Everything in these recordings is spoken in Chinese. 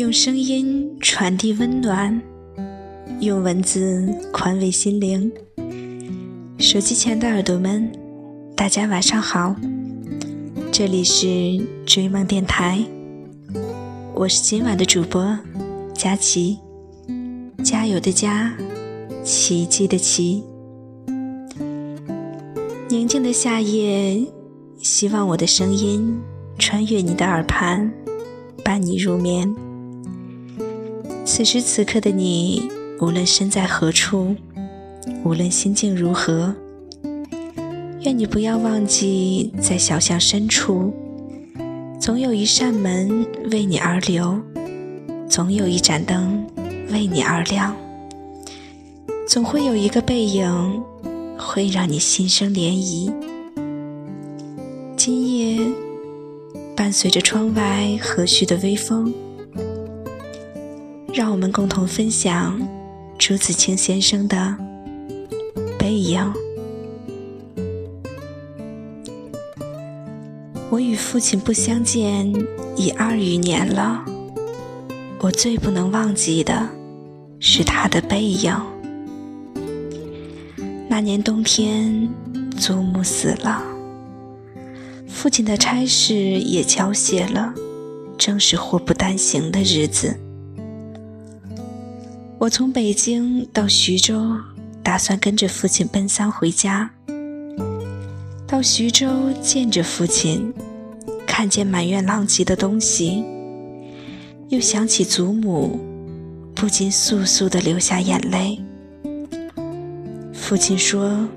用声音传递温暖，用文字宽慰心灵。手机前的耳朵们，大家晚上好，这里是追梦电台，我是今晚的主播佳琪，加油的加，奇迹的奇。宁静的夏夜，希望我的声音穿越你的耳畔，伴你入眠。此时此刻的你，无论身在何处，无论心境如何，愿你不要忘记，在小巷深处，总有一扇门为你而留，总有一盏灯为你而亮，总会有一个背影。会让你心生涟漪。今夜，伴随着窗外和煦的微风，让我们共同分享朱自清先生的《背影》。我与父亲不相见已二余年了，我最不能忘记的是他的背影。那年冬天，祖母死了，父亲的差事也交卸了，正是祸不单行的日子。我从北京到徐州，打算跟着父亲奔丧回家。到徐州见着父亲，看见满院狼藉的东西，又想起祖母，不禁簌簌地流下眼泪。父亲说：“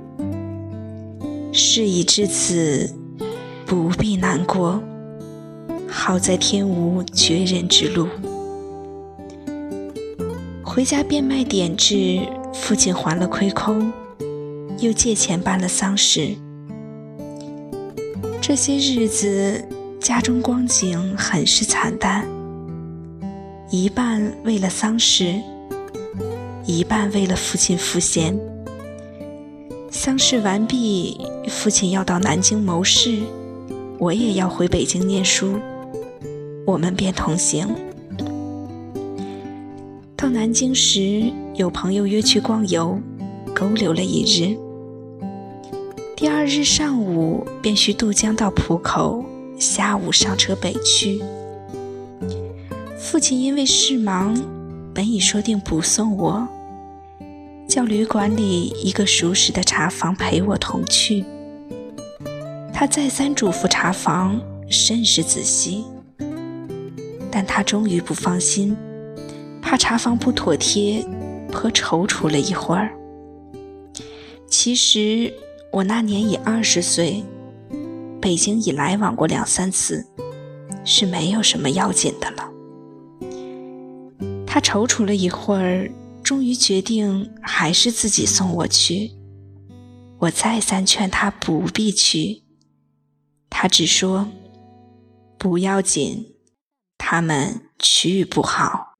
事已至此，不必难过。好在天无绝人之路。”回家变卖点质，父亲还了亏空，又借钱办了丧事。这些日子，家中光景很是惨淡，一半为了丧事，一半为了父亲赋闲。丧事完毕，父亲要到南京谋事，我也要回北京念书，我们便同行。到南京时，有朋友约去逛游，勾留了一日。第二日上午便需渡江到浦口，下午上车北去。父亲因为事忙，本已说定不送我。叫旅馆里一个熟识的茶房陪我同去。他再三嘱咐茶房甚是仔细，但他终于不放心，怕茶房不妥帖，颇踌躇了一会儿。其实我那年已二十岁，北京已来往过两三次，是没有什么要紧的了。他踌躇了一会儿。终于决定还是自己送我去。我再三劝他不必去，他只说不要紧，他们去不好。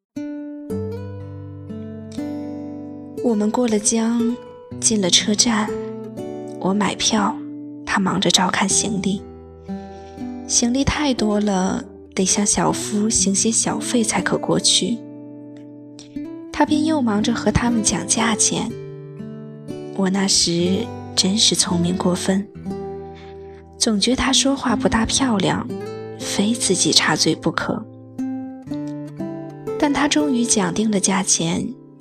我们过了江，进了车站，我买票，他忙着照看行李。行李太多了，得向小夫行些小费才可过去。他便又忙着和他们讲价钱。我那时真是聪明过分，总觉他说话不大漂亮，非自己插嘴不可。但他终于讲定了价钱，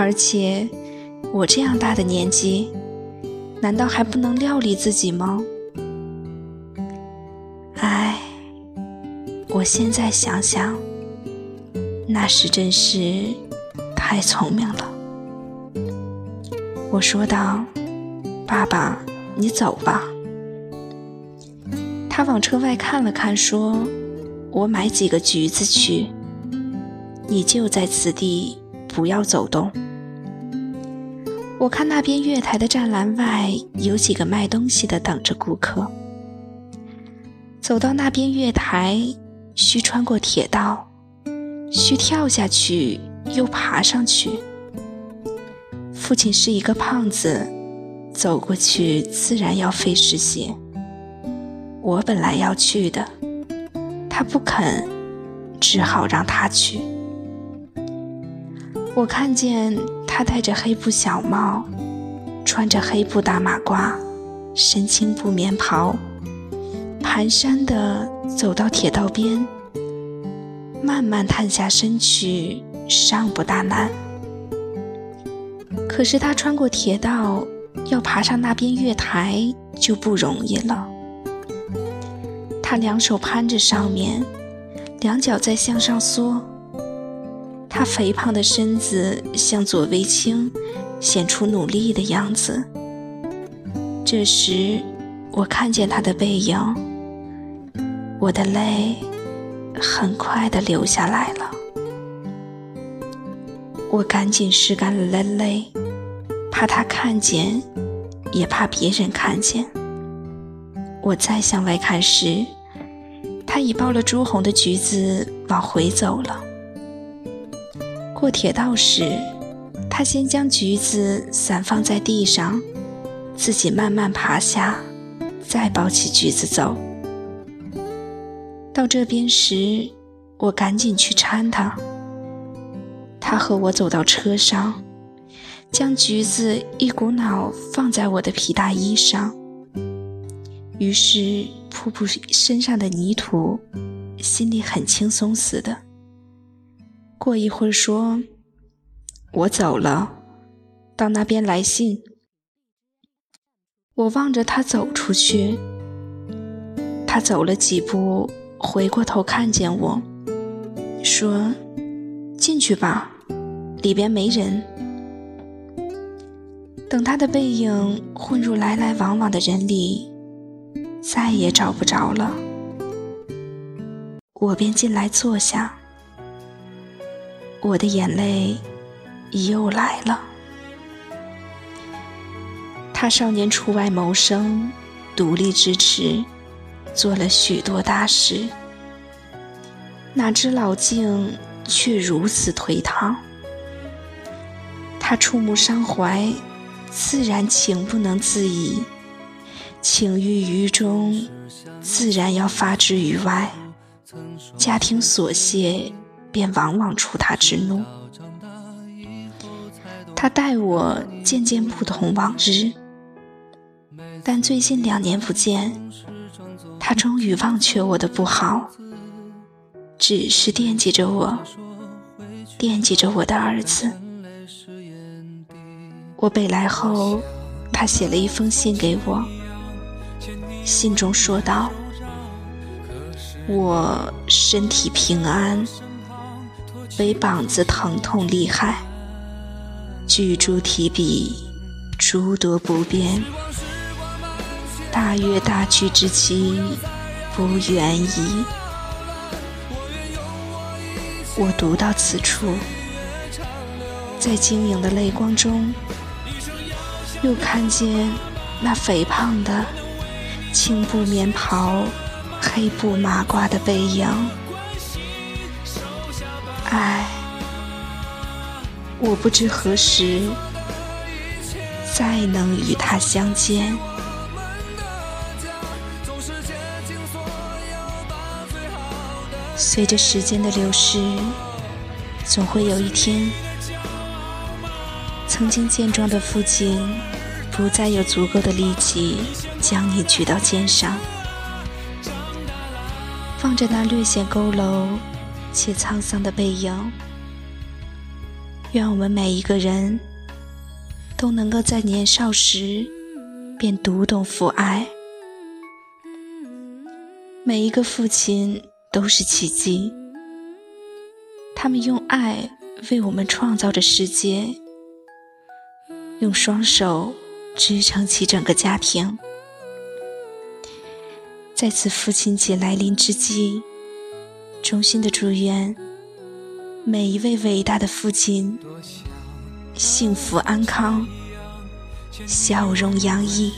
而且我这样大的年纪，难道还不能料理自己吗？唉，我现在想想。那时真是太聪明了，我说道：“爸爸，你走吧。”他往车外看了看，说：“我买几个橘子去。”你就在此地，不要走动。”我看那边月台的栅栏外有几个卖东西的等着顾客。走到那边月台，需穿过铁道，需跳下去又爬上去。父亲是一个胖子，走过去自然要费时些。我本来要去的，他不肯，只好让他去。我看见他戴着黑布小帽，穿着黑布大马褂，身青布棉袍，蹒跚地走到铁道边，慢慢探下身去，尚不大难。可是他穿过铁道，要爬上那边月台就不容易了。他两手攀着上面，两脚在向上缩。他肥胖的身子向左微倾，显出努力的样子。这时，我看见他的背影，我的泪很快地流下来了。我赶紧拭干了泪，怕他看见，也怕别人看见。我再向外看时，他已抱了朱红的橘子往回走了。过铁道时，他先将橘子散放在地上，自己慢慢爬下，再抱起橘子走。到这边时，我赶紧去搀他。他和我走到车上，将橘子一股脑放在我的皮大衣上，于是扑扑身上的泥土，心里很轻松似的。过一会儿，说：“我走了，到那边来信。”我望着他走出去，他走了几步，回过头看见我，说：“进去吧，里边没人。”等他的背影混入来来往往的人里，再也找不着了，我便进来坐下。我的眼泪又来了。他少年出外谋生，独立支持，做了许多大事，哪知老境却如此颓唐。他触目伤怀，自然情不能自已，情郁于中，自然要发之于外。家庭琐屑。便往往触他之怒。他待我渐渐不同往日，但最近两年不见，他终于忘却我的不好，只是惦记着我，惦记着我的儿子。我北来后，他写了一封信给我，信中说道：“我身体平安。”背膀子疼痛厉害，举箸提笔诸多不便，大约大去之期不远矣。我读到此处，在晶莹的泪光中，又看见那肥胖的青布棉袍、黑布马褂的背影。我不知何时再能与他相见。随着时间的流逝，总会有一天，曾经健壮的父亲不再有足够的力气将你举到肩上，望着那略显佝偻。且沧桑的背影，愿我们每一个人都能够在年少时便读懂父爱。每一个父亲都是奇迹，他们用爱为我们创造着世界，用双手支撑起整个家庭。在此父亲节来临之际。衷心的祝愿每一位伟大的父亲幸福安康，笑容洋溢。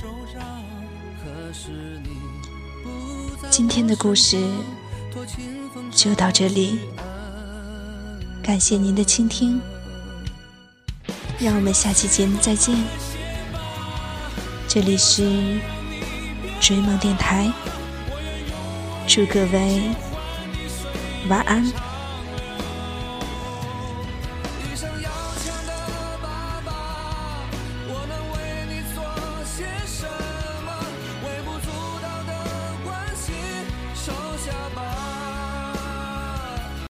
今天的故事就到这里，感谢您的倾听，让我们下期节目再见。这里是追梦电台，祝各位晚安。